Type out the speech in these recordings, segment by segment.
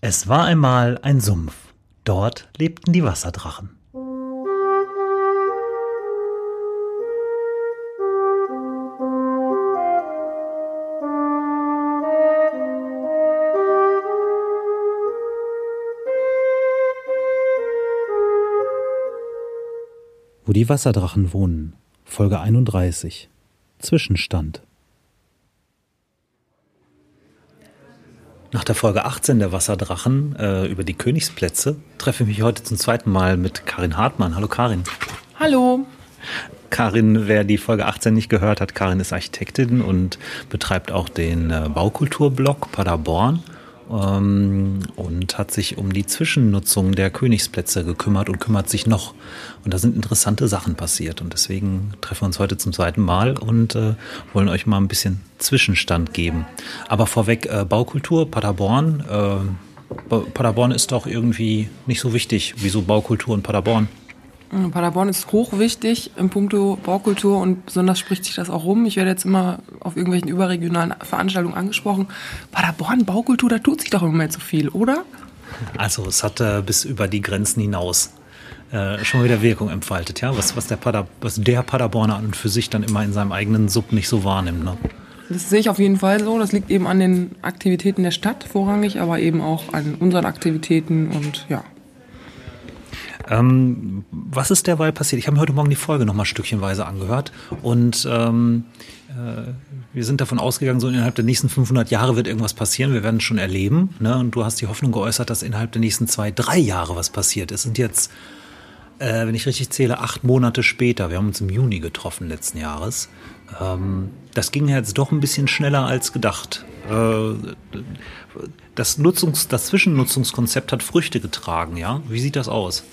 Es war einmal ein Sumpf. Dort lebten die Wasserdrachen. Wo die Wasserdrachen wohnen. Folge 31. Zwischenstand. Nach der Folge 18 der Wasserdrachen äh, über die Königsplätze treffe ich mich heute zum zweiten Mal mit Karin Hartmann. Hallo Karin. Hallo. Karin, wer die Folge 18 nicht gehört hat, Karin ist Architektin und betreibt auch den äh, Baukulturblog Paderborn ähm, und hat sich um die Zwischennutzung der Königsplätze gekümmert und kümmert sich noch. Und da sind interessante Sachen passiert. Und deswegen treffen wir uns heute zum zweiten Mal und äh, wollen euch mal ein bisschen Zwischenstand geben. Aber vorweg, äh, Baukultur, Paderborn. Äh, Paderborn ist doch irgendwie nicht so wichtig. Wieso Baukultur in Paderborn? Paderborn ist hochwichtig im Punkto Baukultur und besonders spricht sich das auch rum. Ich werde jetzt immer auf irgendwelchen überregionalen Veranstaltungen angesprochen. Paderborn, Baukultur, da tut sich doch im Moment so viel, oder? Also es hat äh, bis über die Grenzen hinaus äh, schon wieder Wirkung entfaltet, ja, was, was, der Pader, was der Paderborner an und für sich dann immer in seinem eigenen Sub nicht so wahrnimmt. Ne? Das sehe ich auf jeden Fall so. Das liegt eben an den Aktivitäten der Stadt vorrangig, aber eben auch an unseren Aktivitäten und ja, ähm, was ist derweil passiert? Ich habe mir heute Morgen die Folge nochmal stückchenweise angehört und ähm, äh, wir sind davon ausgegangen, so innerhalb der nächsten 500 Jahre wird irgendwas passieren. Wir werden es schon erleben. Ne? Und du hast die Hoffnung geäußert, dass innerhalb der nächsten zwei, drei Jahre was passiert. Es sind jetzt, äh, wenn ich richtig zähle, acht Monate später. Wir haben uns im Juni getroffen letzten Jahres. Ähm, das ging jetzt doch ein bisschen schneller als gedacht. Äh, das Nutzungs-, das Zwischennutzungskonzept hat Früchte getragen, ja? Wie sieht das aus?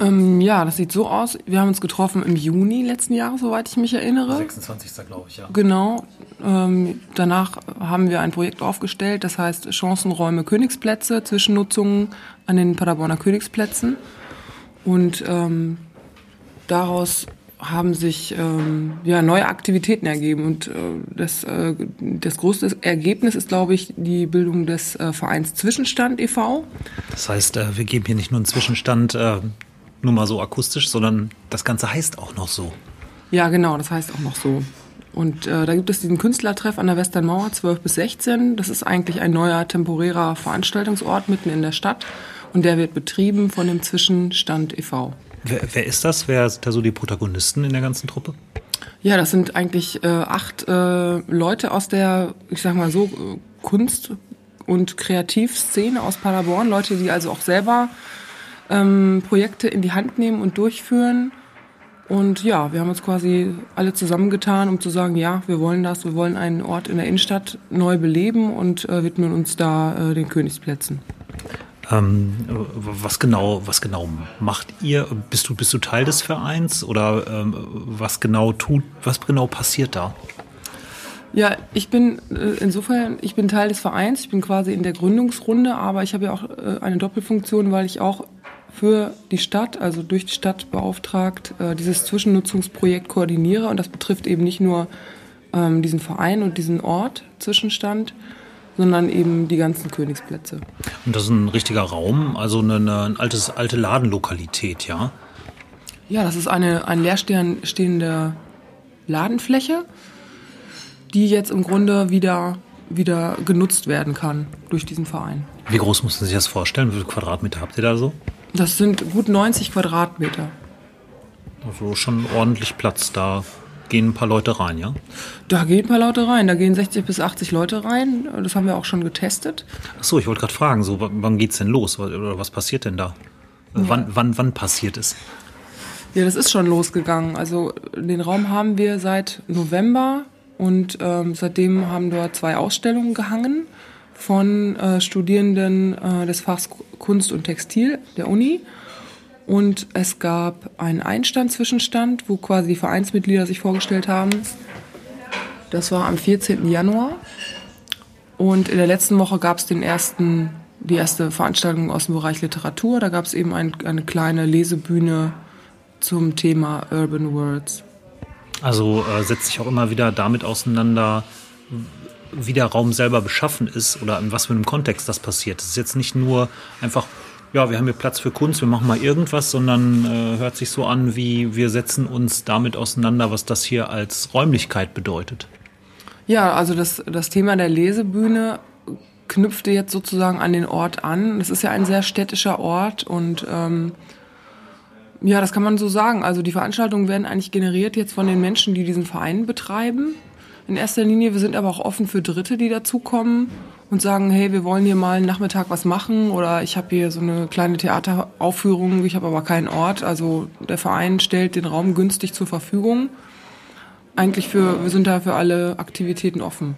Ähm, ja, das sieht so aus. Wir haben uns getroffen im Juni letzten Jahres, soweit ich mich erinnere. 26. glaube ich, ja. Genau. Ähm, danach haben wir ein Projekt aufgestellt, das heißt Chancenräume Königsplätze, Zwischennutzungen an den Paderborner Königsplätzen. Und ähm, daraus haben sich ähm, ja, neue Aktivitäten ergeben. Und äh, das, äh, das größte Ergebnis ist, glaube ich, die Bildung des äh, Vereins Zwischenstand e.V. Das heißt, äh, wir geben hier nicht nur einen Zwischenstand äh, nur mal so akustisch, sondern das Ganze heißt auch noch so. Ja, genau, das heißt auch noch so. Und äh, da gibt es diesen Künstlertreff an der Westernmauer 12 bis 16. Das ist eigentlich ein neuer temporärer Veranstaltungsort mitten in der Stadt und der wird betrieben von dem Zwischenstand e.V. Wer, wer ist das? Wer sind da so die Protagonisten in der ganzen Truppe? Ja, das sind eigentlich äh, acht äh, Leute aus der, ich sag mal so, äh, Kunst- und Kreativszene aus Paderborn. Leute, die also auch selber ähm, Projekte in die Hand nehmen und durchführen. Und ja, wir haben uns quasi alle zusammengetan, um zu sagen, ja, wir wollen das, wir wollen einen Ort in der Innenstadt neu beleben und äh, widmen uns da äh, den Königsplätzen. Ähm, was genau, was genau macht ihr? Bist du, bist du Teil des Vereins oder ähm, was genau tut, was genau passiert da? Ja, ich bin äh, insofern, ich bin Teil des Vereins, ich bin quasi in der Gründungsrunde, aber ich habe ja auch äh, eine Doppelfunktion, weil ich auch für die Stadt, also durch die Stadt beauftragt, äh, dieses Zwischennutzungsprojekt koordiniere. Und das betrifft eben nicht nur ähm, diesen Verein und diesen Ort Zwischenstand, sondern eben die ganzen Königsplätze. Und das ist ein richtiger Raum, also eine, eine altes, alte Ladenlokalität, ja? Ja, das ist eine, eine leerstehende Ladenfläche, die jetzt im Grunde wieder, wieder genutzt werden kann durch diesen Verein. Wie groß muss man sich das vorstellen? Wie viele Quadratmeter habt ihr da so? Das sind gut 90 Quadratmeter. Also schon ordentlich Platz. Da gehen ein paar Leute rein, ja? Da gehen ein paar Leute rein. Da gehen 60 bis 80 Leute rein. Das haben wir auch schon getestet. Ach so, ich wollte gerade fragen, so, wann geht's denn los? Oder was passiert denn da? Ja. Wann, wann, wann passiert es? Ja, das ist schon losgegangen. Also den Raum haben wir seit November und ähm, seitdem haben dort zwei Ausstellungen gehangen von äh, Studierenden äh, des Fachs Kunst und Textil der Uni. Und es gab einen Einstand-Zwischenstand, wo quasi die Vereinsmitglieder sich vorgestellt haben. Das war am 14. Januar. Und in der letzten Woche gab es den ersten, die erste Veranstaltung aus dem Bereich Literatur. Da gab es eben ein, eine kleine Lesebühne zum Thema Urban Words. Also äh, setzt sich auch immer wieder damit auseinander, wie der Raum selber beschaffen ist oder in was für einem Kontext das passiert. Es ist jetzt nicht nur einfach, ja, wir haben hier Platz für Kunst, wir machen mal irgendwas, sondern äh, hört sich so an, wie wir setzen uns damit auseinander, was das hier als Räumlichkeit bedeutet. Ja, also das, das Thema der Lesebühne knüpfte jetzt sozusagen an den Ort an. Das ist ja ein sehr städtischer Ort und ähm, ja, das kann man so sagen. Also die Veranstaltungen werden eigentlich generiert jetzt von den Menschen, die diesen Verein betreiben. In erster Linie, wir sind aber auch offen für Dritte, die dazukommen und sagen, hey, wir wollen hier mal einen Nachmittag was machen oder ich habe hier so eine kleine Theateraufführung, ich habe aber keinen Ort. Also der Verein stellt den Raum günstig zur Verfügung. Eigentlich für, wir sind da für alle Aktivitäten offen.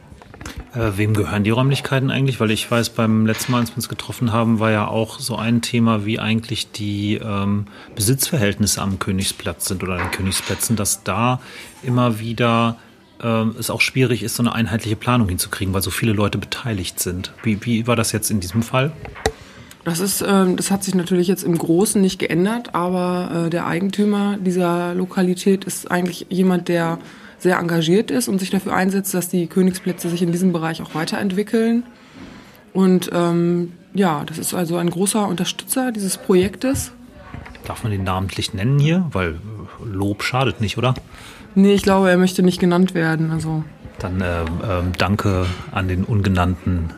Äh, wem gehören die Räumlichkeiten eigentlich? Weil ich weiß, beim letzten Mal, als wir uns getroffen haben, war ja auch so ein Thema, wie eigentlich die ähm, Besitzverhältnisse am Königsplatz sind oder an den Königsplätzen, dass da immer wieder äh, es auch schwierig ist, so eine einheitliche Planung hinzukriegen, weil so viele Leute beteiligt sind. Wie, wie war das jetzt in diesem Fall? Das ist, ähm, das hat sich natürlich jetzt im Großen nicht geändert, aber äh, der Eigentümer dieser Lokalität ist eigentlich jemand, der sehr engagiert ist und sich dafür einsetzt, dass die Königsplätze sich in diesem Bereich auch weiterentwickeln. Und ähm, ja, das ist also ein großer Unterstützer dieses Projektes. Darf man den namentlich nennen hier? Weil Lob schadet nicht, oder? Nee, ich glaube, er möchte nicht genannt werden. Also. Dann äh, äh, danke an den Ungenannten.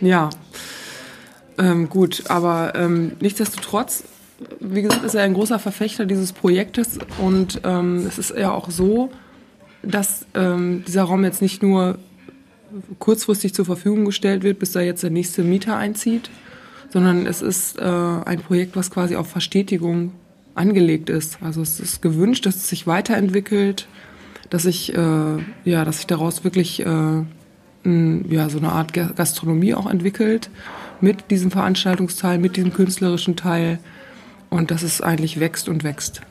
Ja, ähm, gut, aber ähm, nichtsdestotrotz wie gesagt, ist er ein großer Verfechter dieses Projektes und ähm, es ist ja auch so, dass ähm, dieser Raum jetzt nicht nur kurzfristig zur Verfügung gestellt wird, bis da jetzt der nächste Mieter einzieht, sondern es ist äh, ein Projekt, was quasi auf Verstetigung angelegt ist. Also es ist gewünscht, dass es sich weiterentwickelt, dass sich äh, ja, dass sich daraus wirklich äh, ein, ja so eine Art Gastronomie auch entwickelt mit diesem Veranstaltungsteil, mit diesem künstlerischen Teil und dass es eigentlich wächst und wächst.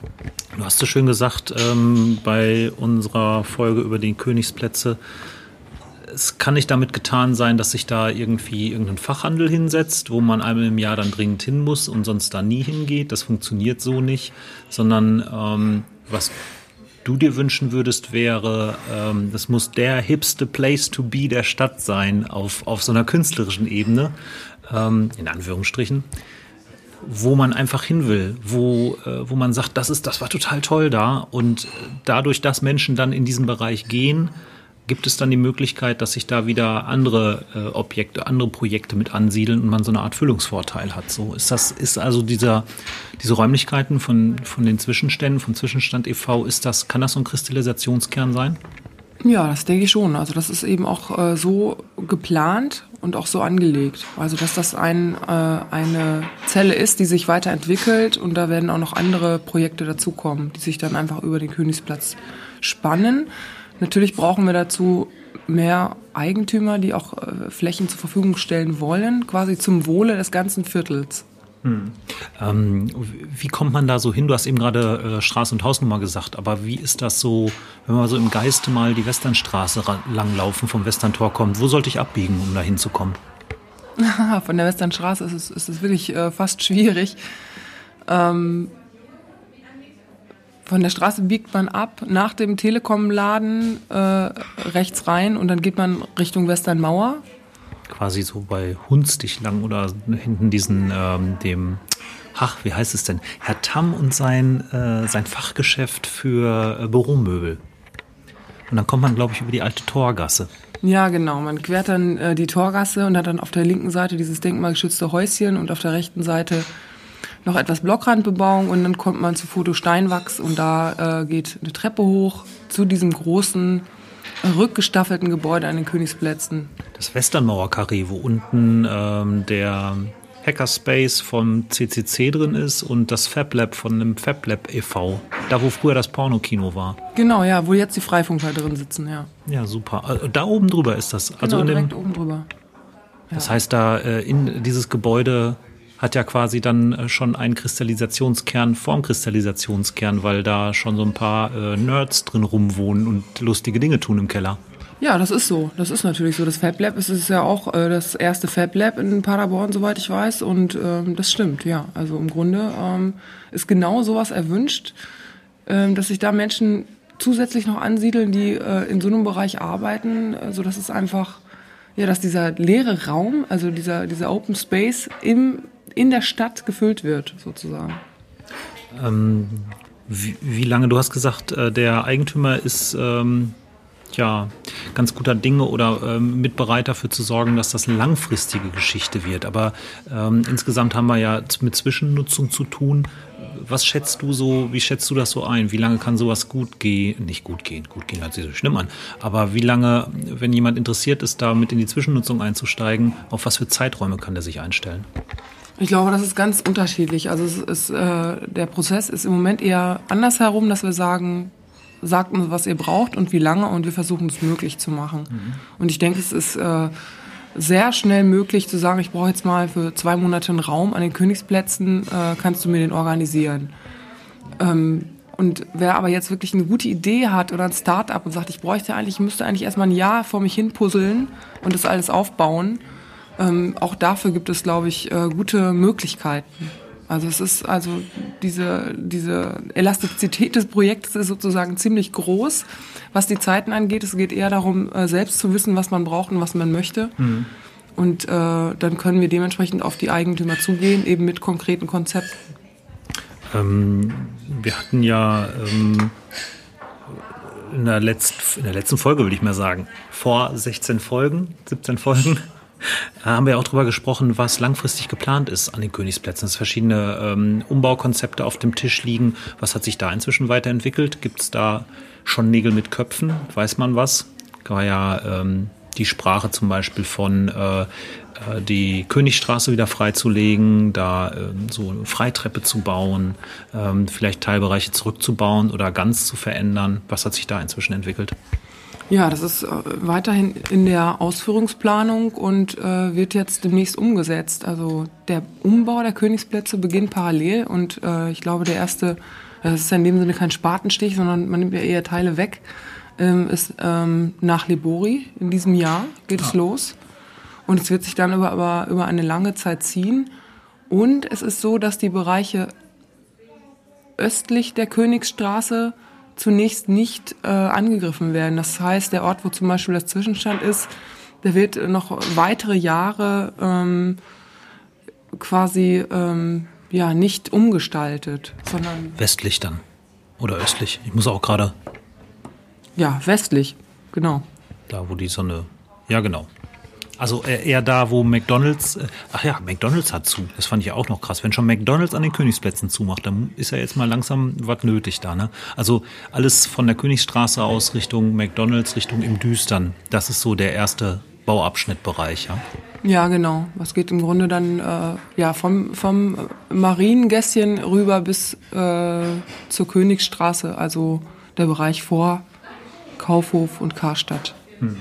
Du hast so schön gesagt ähm, bei unserer Folge über die Königsplätze, es kann nicht damit getan sein, dass sich da irgendwie irgendein Fachhandel hinsetzt, wo man einmal im Jahr dann dringend hin muss und sonst da nie hingeht. Das funktioniert so nicht, sondern ähm, was du dir wünschen würdest, wäre, ähm, das muss der hipste Place to be der Stadt sein auf, auf so einer künstlerischen Ebene, ähm, in Anführungsstrichen wo man einfach hin will, wo, äh, wo man sagt, das ist, das war total toll da. Und dadurch, dass Menschen dann in diesen Bereich gehen, gibt es dann die Möglichkeit, dass sich da wieder andere äh, Objekte, andere Projekte mit ansiedeln und man so eine Art Füllungsvorteil hat. So ist das, ist also dieser, diese Räumlichkeiten von, von den Zwischenständen, von Zwischenstand e.V., ist das, kann das so ein Kristallisationskern sein? Ja, das denke ich schon. Also das ist eben auch äh, so geplant und auch so angelegt. Also dass das ein, äh, eine Zelle ist, die sich weiterentwickelt und da werden auch noch andere Projekte dazukommen, die sich dann einfach über den Königsplatz spannen. Natürlich brauchen wir dazu mehr Eigentümer, die auch äh, Flächen zur Verfügung stellen wollen, quasi zum Wohle des ganzen Viertels. Hm. Ähm, wie kommt man da so hin? Du hast eben gerade äh, Straße und Hausnummer gesagt, aber wie ist das so, wenn wir so im Geiste mal die Westernstraße langlaufen, vom Westerntor kommt? Wo sollte ich abbiegen, um da hinzukommen? Von der Westernstraße ist es, ist es wirklich äh, fast schwierig. Ähm, von der Straße biegt man ab, nach dem Telekom-Laden äh, rechts rein und dann geht man Richtung Westernmauer quasi so bei Hunstig lang oder hinten diesen, ähm, dem, ach, wie heißt es denn? Herr Tamm und sein, äh, sein Fachgeschäft für äh, Büromöbel. Und dann kommt man, glaube ich, über die alte Torgasse. Ja, genau. Man quert dann äh, die Torgasse und hat dann auf der linken Seite dieses denkmalgeschützte Häuschen und auf der rechten Seite noch etwas Blockrandbebauung und dann kommt man zu Foto Steinwachs und da äh, geht eine Treppe hoch zu diesem großen rückgestaffelten Gebäude an den Königsplätzen. Das Westernmauer-Karree, wo unten ähm, der Hackerspace vom CCC drin ist und das FabLab von einem FabLab e.V., da wo früher das Pornokino war. Genau, ja, wo jetzt die Freifunker drin sitzen, ja. Ja, super. Äh, da oben drüber ist das. Also genau, direkt dem, oben drüber. Ja. Das heißt, da äh, in dieses Gebäude hat ja quasi dann äh, schon einen Kristallisationskern vorm Kristallisationskern, weil da schon so ein paar äh, Nerds drin rumwohnen und lustige Dinge tun im Keller. Ja, das ist so. Das ist natürlich so. Das Fab Lab ist, ist ja auch äh, das erste Fab Lab in Paderborn, soweit ich weiß. Und ähm, das stimmt, ja. Also im Grunde ähm, ist genau sowas erwünscht, ähm, dass sich da Menschen zusätzlich noch ansiedeln, die äh, in so einem Bereich arbeiten, äh, so dass es einfach, ja, dass dieser leere Raum, also dieser, dieser Open Space im, in der Stadt gefüllt wird, sozusagen. Ähm, wie, wie, lange, du hast gesagt, äh, der Eigentümer ist ähm, ja ganz guter Dinge oder ähm, Mitbereiter dafür zu sorgen, dass das langfristige Geschichte wird. Aber ähm, insgesamt haben wir ja mit Zwischennutzung zu tun was schätzt du so, wie schätzt du das so ein? Wie lange kann sowas gut gehen? Nicht gut gehen, gut gehen hört sich so schlimm an. Aber wie lange, wenn jemand interessiert ist, da mit in die Zwischennutzung einzusteigen, auf was für Zeiträume kann der sich einstellen? Ich glaube, das ist ganz unterschiedlich. Also es ist, äh, der Prozess ist im Moment eher andersherum, dass wir sagen, sagt uns, was ihr braucht und wie lange und wir versuchen es möglich zu machen. Mhm. Und ich denke, es ist äh, sehr schnell möglich zu sagen, ich brauche jetzt mal für zwei Monate einen Raum an den Königsplätzen, äh, kannst du mir den organisieren. Ähm, und wer aber jetzt wirklich eine gute Idee hat oder ein Start-up und sagt, ich bräuchte eigentlich, ich müsste eigentlich erstmal ein Jahr vor mich hin puzzeln und das alles aufbauen, ähm, auch dafür gibt es, glaube ich, äh, gute Möglichkeiten. Also es ist also diese, diese Elastizität des Projekts ist sozusagen ziemlich groß, was die Zeiten angeht. Es geht eher darum, äh, selbst zu wissen, was man braucht und was man möchte. Mhm. Und äh, dann können wir dementsprechend auf die Eigentümer zugehen, eben mit konkreten Konzepten. Ähm, wir hatten ja ähm, in, der letzt, in der letzten Folge, würde ich mal sagen, vor 16 Folgen, 17 Folgen, haben wir auch darüber gesprochen, was langfristig geplant ist an den Königsplätzen. Dass verschiedene ähm, Umbaukonzepte auf dem Tisch liegen. Was hat sich da inzwischen weiterentwickelt? Gibt es da schon Nägel mit Köpfen? Weiß man was? War ja ähm, die Sprache zum Beispiel von äh, äh die Königstraße wieder freizulegen, da ähm, so eine Freitreppe zu bauen, ähm, vielleicht Teilbereiche zurückzubauen oder ganz zu verändern. Was hat sich da inzwischen entwickelt? Ja, das ist äh, weiterhin in der Ausführungsplanung und äh, wird jetzt demnächst umgesetzt. Also der Umbau der Königsplätze beginnt parallel und äh, ich glaube, der erste, das ist in dem Sinne kein Spatenstich, sondern man nimmt ja eher Teile weg, ähm, ist ähm, nach Libori in diesem Jahr geht ja. es los. Und es wird sich dann über, über, über eine lange Zeit ziehen. Und es ist so, dass die Bereiche östlich der Königsstraße zunächst nicht äh, angegriffen werden. Das heißt, der Ort, wo zum Beispiel das Zwischenstand ist, der wird noch weitere Jahre ähm, quasi ähm, ja nicht umgestaltet, sondern westlich dann oder östlich. Ich muss auch gerade ja westlich, genau. Da, wo die Sonne. Ja, genau. Also eher da, wo McDonalds, äh, ach ja, McDonalds hat zu. Das fand ich auch noch krass. Wenn schon McDonalds an den Königsplätzen zumacht, dann ist ja jetzt mal langsam was nötig da. Ne? Also alles von der Königsstraße aus Richtung McDonalds, Richtung im Düstern. Das ist so der erste Bauabschnittbereich. Ja, ja genau. Was geht im Grunde dann äh, ja, vom, vom Mariengässchen rüber bis äh, zur Königsstraße, also der Bereich vor Kaufhof und Karstadt. Hm.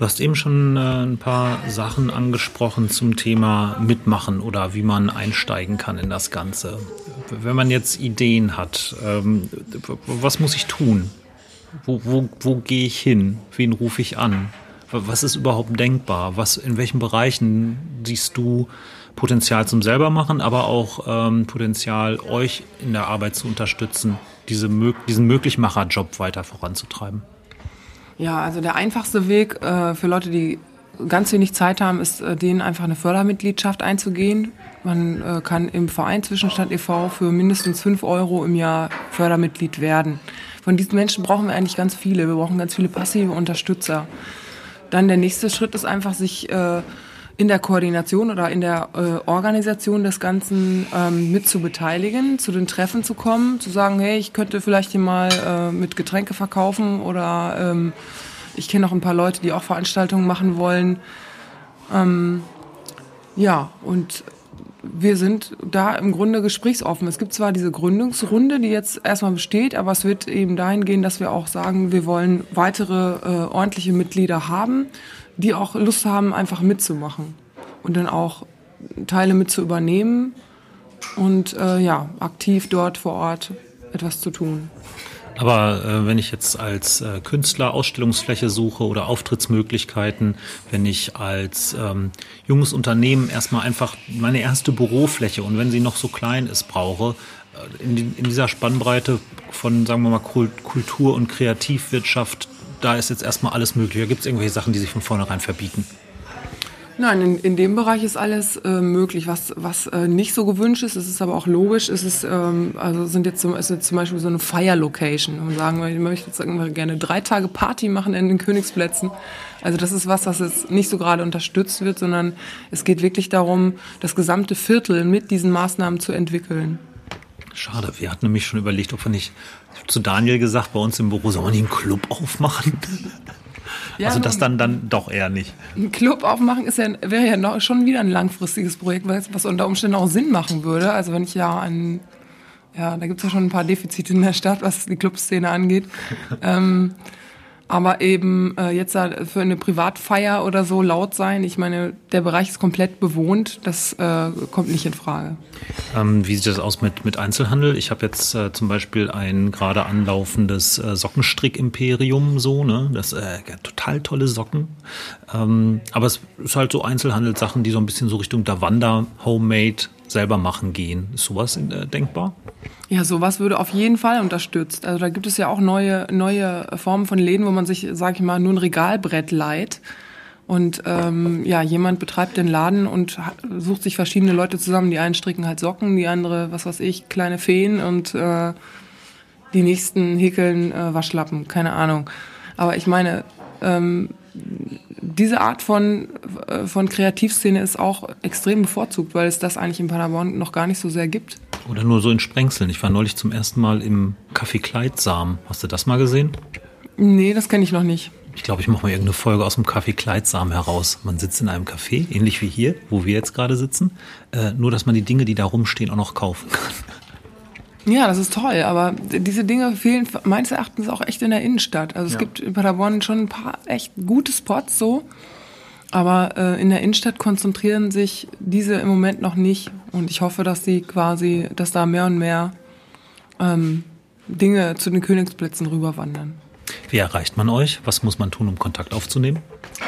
Du hast eben schon äh, ein paar Sachen angesprochen zum Thema Mitmachen oder wie man einsteigen kann in das Ganze. Wenn man jetzt Ideen hat, ähm, was muss ich tun? Wo, wo, wo gehe ich hin? Wen rufe ich an? Was ist überhaupt denkbar? Was, in welchen Bereichen siehst du Potenzial zum selbermachen, aber auch ähm, Potenzial, euch in der Arbeit zu unterstützen, diese, diesen Möglichmacher-Job weiter voranzutreiben? Ja, also der einfachste Weg äh, für Leute, die ganz wenig Zeit haben, ist, äh, denen einfach eine Fördermitgliedschaft einzugehen. Man äh, kann im Verein Zwischenstand e.V. für mindestens fünf Euro im Jahr Fördermitglied werden. Von diesen Menschen brauchen wir eigentlich ganz viele. Wir brauchen ganz viele passive Unterstützer. Dann der nächste Schritt ist einfach, sich äh, in der Koordination oder in der äh, Organisation des Ganzen ähm, mit zu beteiligen, zu den Treffen zu kommen, zu sagen, hey, ich könnte vielleicht hier mal äh, mit Getränke verkaufen oder ähm, ich kenne noch ein paar Leute, die auch Veranstaltungen machen wollen. Ähm, ja, und wir sind da im Grunde gesprächsoffen. Es gibt zwar diese Gründungsrunde, die jetzt erstmal besteht, aber es wird eben dahin gehen, dass wir auch sagen, wir wollen weitere äh, ordentliche Mitglieder haben die auch Lust haben, einfach mitzumachen und dann auch Teile mit zu übernehmen und äh, ja, aktiv dort vor Ort etwas zu tun. Aber äh, wenn ich jetzt als äh, Künstler Ausstellungsfläche suche oder Auftrittsmöglichkeiten, wenn ich als ähm, junges Unternehmen erstmal einfach meine erste Bürofläche und wenn sie noch so klein ist, brauche, äh, in, in dieser Spannbreite von, sagen wir mal, Kultur- und Kreativwirtschaft, da ist jetzt erstmal alles möglich. Da gibt es irgendwelche Sachen, die sich von vornherein verbieten. Nein, in, in dem Bereich ist alles äh, möglich. Was, was äh, nicht so gewünscht ist, ist es aber auch logisch, ist es, ähm, also sind jetzt, zum, ist jetzt zum Beispiel so eine Fire-Location und sagen, ich möchte jetzt gerne drei Tage Party machen in den Königsplätzen. Also das ist was, was jetzt nicht so gerade unterstützt wird, sondern es geht wirklich darum, das gesamte Viertel mit diesen Maßnahmen zu entwickeln. Schade, wir hatten nämlich schon überlegt, ob wir nicht, zu Daniel gesagt, bei uns im Büro, sollen wir nicht einen Club aufmachen? Ja, also das dann, dann doch eher nicht. Ein Club aufmachen ist ja, wäre ja noch, schon wieder ein langfristiges Projekt, was unter Umständen auch Sinn machen würde. Also wenn ich ja ein, ja, da gibt es ja schon ein paar Defizite in der Stadt, was die Clubszene angeht. ähm, aber eben äh, jetzt für eine Privatfeier oder so laut sein, ich meine, der Bereich ist komplett bewohnt, das äh, kommt nicht in Frage. Ähm, wie sieht das aus mit, mit Einzelhandel? Ich habe jetzt äh, zum Beispiel ein gerade anlaufendes äh, Sockenstrick-Imperium, so, ne? Das äh, total tolle Socken. Ähm, aber es ist halt so Einzelhandelssachen, die so ein bisschen so Richtung Davanda, Homemade, selber machen gehen. Ist sowas äh, denkbar? Ja, sowas würde auf jeden Fall unterstützt. Also da gibt es ja auch neue, neue Formen von Läden, wo man sich, sag ich mal, nur ein Regalbrett leiht. Und ähm, ja, jemand betreibt den Laden und sucht sich verschiedene Leute zusammen. Die einen stricken halt Socken, die andere, was weiß ich, kleine Feen und äh, die nächsten häkeln äh, Waschlappen, keine Ahnung. Aber ich meine, ähm, diese Art von, äh, von Kreativszene ist auch extrem bevorzugt, weil es das eigentlich in Paderborn noch gar nicht so sehr gibt. Oder nur so in Sprengseln. Ich war neulich zum ersten Mal im Café Kleidsam. Hast du das mal gesehen? Nee, das kenne ich noch nicht. Ich glaube, ich mache mal irgendeine Folge aus dem Café Kleidsam heraus. Man sitzt in einem Café, ähnlich wie hier, wo wir jetzt gerade sitzen. Äh, nur, dass man die Dinge, die da rumstehen, auch noch kaufen kann. Ja, das ist toll, aber diese Dinge fehlen meines Erachtens auch echt in der Innenstadt. Also es ja. gibt in Paderborn schon ein paar echt gute Spots so, aber äh, in der Innenstadt konzentrieren sich diese im Moment noch nicht und ich hoffe, dass sie quasi, dass da mehr und mehr ähm, Dinge zu den Königsplätzen rüberwandern. Wie erreicht man euch? Was muss man tun, um Kontakt aufzunehmen?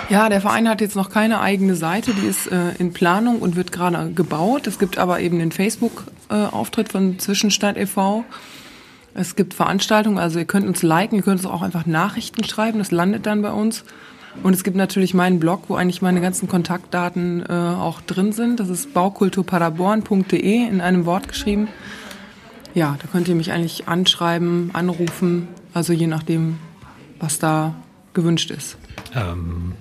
Ja, der Verein hat jetzt noch keine eigene Seite, die ist äh, in Planung und wird gerade gebaut. Es gibt aber eben den Facebook-Auftritt äh, von Zwischenstadt e.V. Es gibt Veranstaltungen, also ihr könnt uns liken, ihr könnt uns auch einfach Nachrichten schreiben, das landet dann bei uns. Und es gibt natürlich meinen Blog, wo eigentlich meine ganzen Kontaktdaten äh, auch drin sind. Das ist baukulturpaderborn.de in einem Wort geschrieben. Ja, da könnt ihr mich eigentlich anschreiben, anrufen, also je nachdem, was da gewünscht ist. Ähm,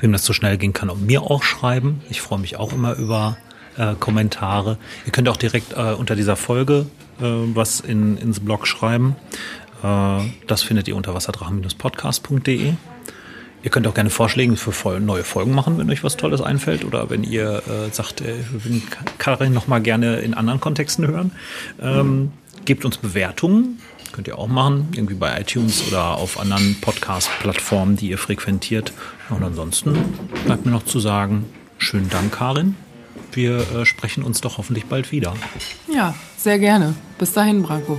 wem das so schnell gehen kann, und mir auch schreiben. Ich freue mich auch immer über äh, Kommentare. Ihr könnt auch direkt äh, unter dieser Folge äh, was in, ins Blog schreiben. Äh, das findet ihr unter wasserdrachen-podcast.de. Ihr könnt auch gerne Vorschläge für neue Folgen machen, wenn euch was Tolles einfällt oder wenn ihr äh, sagt, äh, wir würden Karin noch mal gerne in anderen Kontexten hören. Ähm, gebt uns Bewertungen Könnt ihr auch machen, irgendwie bei iTunes oder auf anderen Podcast-Plattformen, die ihr frequentiert. Und ansonsten bleibt mir noch zu sagen, schönen Dank, Karin. Wir äh, sprechen uns doch hoffentlich bald wieder. Ja, sehr gerne. Bis dahin, Branko.